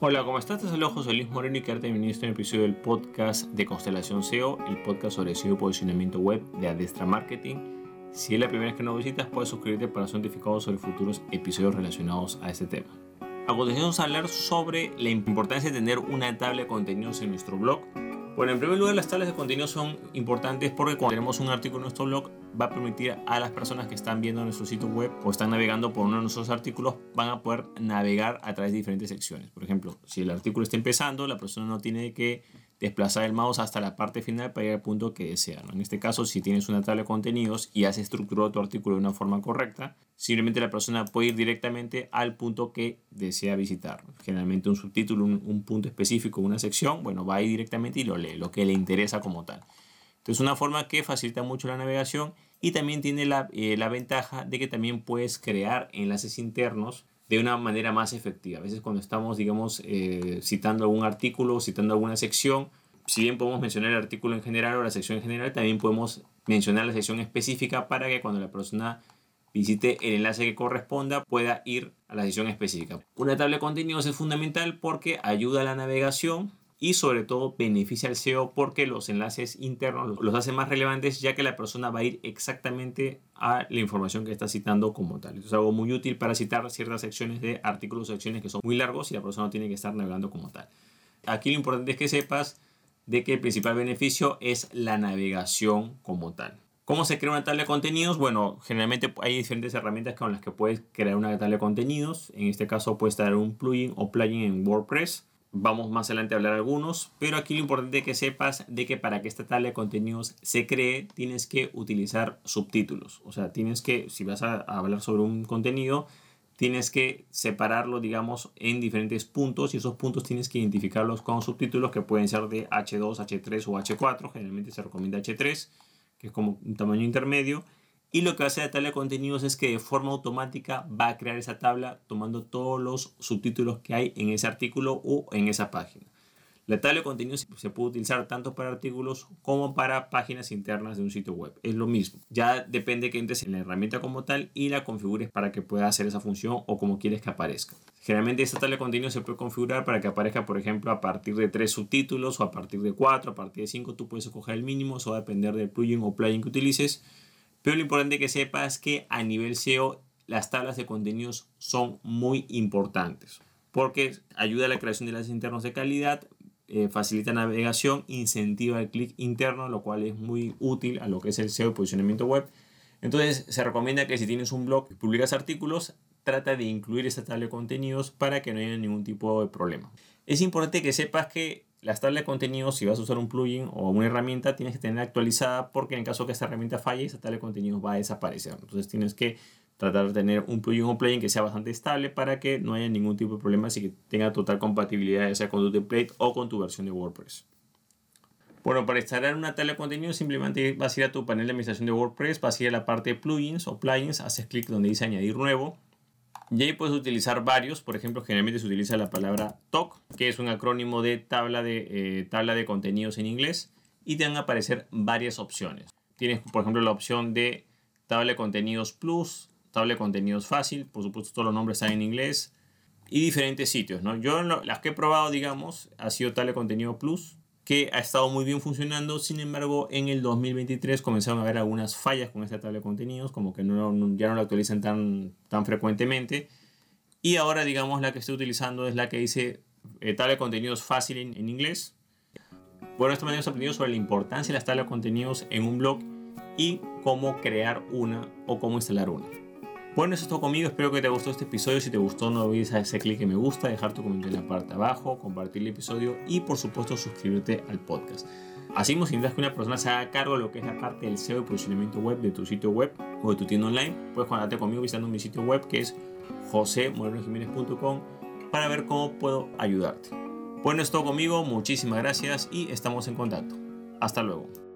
Hola, ¿cómo estás? Te saludo José Luis Moreno y quedarte bienvenido a un episodio del podcast de Constelación SEO, el podcast sobre SEO y posicionamiento web de Adestra Marketing. Si es la primera vez que nos visitas, puedes suscribirte para ser notificado sobre futuros episodios relacionados a este tema. A continuación vamos a hablar sobre la importancia de tener una tabla de contenidos en nuestro blog. Bueno, en primer lugar, las tablas de contenidos son importantes porque cuando tenemos un artículo en nuestro blog, va a permitir a las personas que están viendo nuestro sitio web o están navegando por uno de nuestros artículos, van a poder navegar a través de diferentes secciones. Por ejemplo, si el artículo está empezando, la persona no tiene que desplazar el mouse hasta la parte final para ir al punto que desea. En este caso, si tienes una tabla de contenidos y has estructurado tu artículo de una forma correcta, simplemente la persona puede ir directamente al punto que desea visitar. Generalmente un subtítulo, un, un punto específico, una sección, bueno, va ahí directamente y lo lee, lo que le interesa como tal. Entonces, una forma que facilita mucho la navegación y también tiene la, eh, la ventaja de que también puedes crear enlaces internos de una manera más efectiva. A veces cuando estamos, digamos, eh, citando algún artículo, citando alguna sección, si bien podemos mencionar el artículo en general o la sección en general, también podemos mencionar la sección específica para que cuando la persona visite el enlace que corresponda pueda ir a la sección específica. Una tabla de contenidos es fundamental porque ayuda a la navegación, y sobre todo beneficia al SEO porque los enlaces internos los hace más relevantes ya que la persona va a ir exactamente a la información que está citando como tal. Esto es algo muy útil para citar ciertas secciones de artículos o secciones que son muy largos y la persona tiene que estar navegando como tal. Aquí lo importante es que sepas de que el principal beneficio es la navegación como tal. ¿Cómo se crea una tabla de contenidos? Bueno, generalmente hay diferentes herramientas con las que puedes crear una tabla de contenidos. En este caso puedes traer un plugin o plugin en WordPress Vamos más adelante a hablar algunos, pero aquí lo importante es que sepas de que para que esta tabla de contenidos se cree tienes que utilizar subtítulos. O sea, tienes que, si vas a hablar sobre un contenido, tienes que separarlo, digamos, en diferentes puntos y esos puntos tienes que identificarlos con subtítulos que pueden ser de H2, H3 o H4. Generalmente se recomienda H3, que es como un tamaño intermedio. Y lo que hace la tabla de contenidos es que de forma automática va a crear esa tabla tomando todos los subtítulos que hay en ese artículo o en esa página. La tabla de contenidos se puede utilizar tanto para artículos como para páginas internas de un sitio web. Es lo mismo. Ya depende que entres en la herramienta como tal y la configures para que pueda hacer esa función o como quieres que aparezca. Generalmente esta tabla de contenidos se puede configurar para que aparezca, por ejemplo, a partir de tres subtítulos o a partir de cuatro, a partir de cinco. Tú puedes escoger el mínimo, eso va a depender del plugin o plugin que utilices pero lo importante que sepas es que a nivel SEO las tablas de contenidos son muy importantes porque ayuda a la creación de enlaces internos de calidad, eh, facilita navegación, incentiva el clic interno, lo cual es muy útil a lo que es el SEO y posicionamiento web. Entonces se recomienda que si tienes un blog y publicas artículos, trata de incluir esta tabla de contenidos para que no haya ningún tipo de problema. Es importante que sepas que las tablas de contenidos, si vas a usar un plugin o una herramienta, tienes que tener actualizada porque en caso que esta herramienta falle, esa tabla de contenidos va a desaparecer. Entonces tienes que tratar de tener un plugin o plugin que sea bastante estable para que no haya ningún tipo de problema y que tenga total compatibilidad ya sea con tu template o con tu versión de WordPress. Bueno, para instalar una tabla de contenidos simplemente vas a ir a tu panel de administración de WordPress, vas a ir a la parte de plugins o plugins, haces clic donde dice añadir nuevo, y ahí puedes utilizar varios, por ejemplo, generalmente se utiliza la palabra TOC, que es un acrónimo de tabla de, eh, tabla de contenidos en inglés, y te van a aparecer varias opciones. Tienes, por ejemplo, la opción de tabla de contenidos plus, tabla de contenidos fácil, por supuesto todos los nombres están en inglés, y diferentes sitios. ¿no? Yo las que he probado, digamos, ha sido tabla de contenido plus, que ha estado muy bien funcionando. Sin embargo, en el 2023 comenzaron a haber algunas fallas con esta tabla de contenidos, como que no, ya no la actualizan tan, tan frecuentemente. Y ahora, digamos, la que estoy utilizando es la que dice eh, tabla de contenidos fácil en, inglés. Bueno, esta manera hemos aprendido sobre la importancia de las tablas de contenidos en un blog y cómo crear una o cómo instalar una. Bueno, eso es todo conmigo. Espero que te gustó este episodio. Si te gustó, no olvides ese clic en me gusta, dejar tu comentario en la parte de abajo, compartir el episodio y, por supuesto, suscribirte al podcast. Así necesitas que una persona se haga cargo de lo que es la parte del SEO y posicionamiento web de tu sitio web o de tu tienda online, puedes contactarte conmigo visitando mi sitio web que es josemorenojiménez.com para ver cómo puedo ayudarte. Bueno, es todo conmigo. Muchísimas gracias y estamos en contacto. Hasta luego.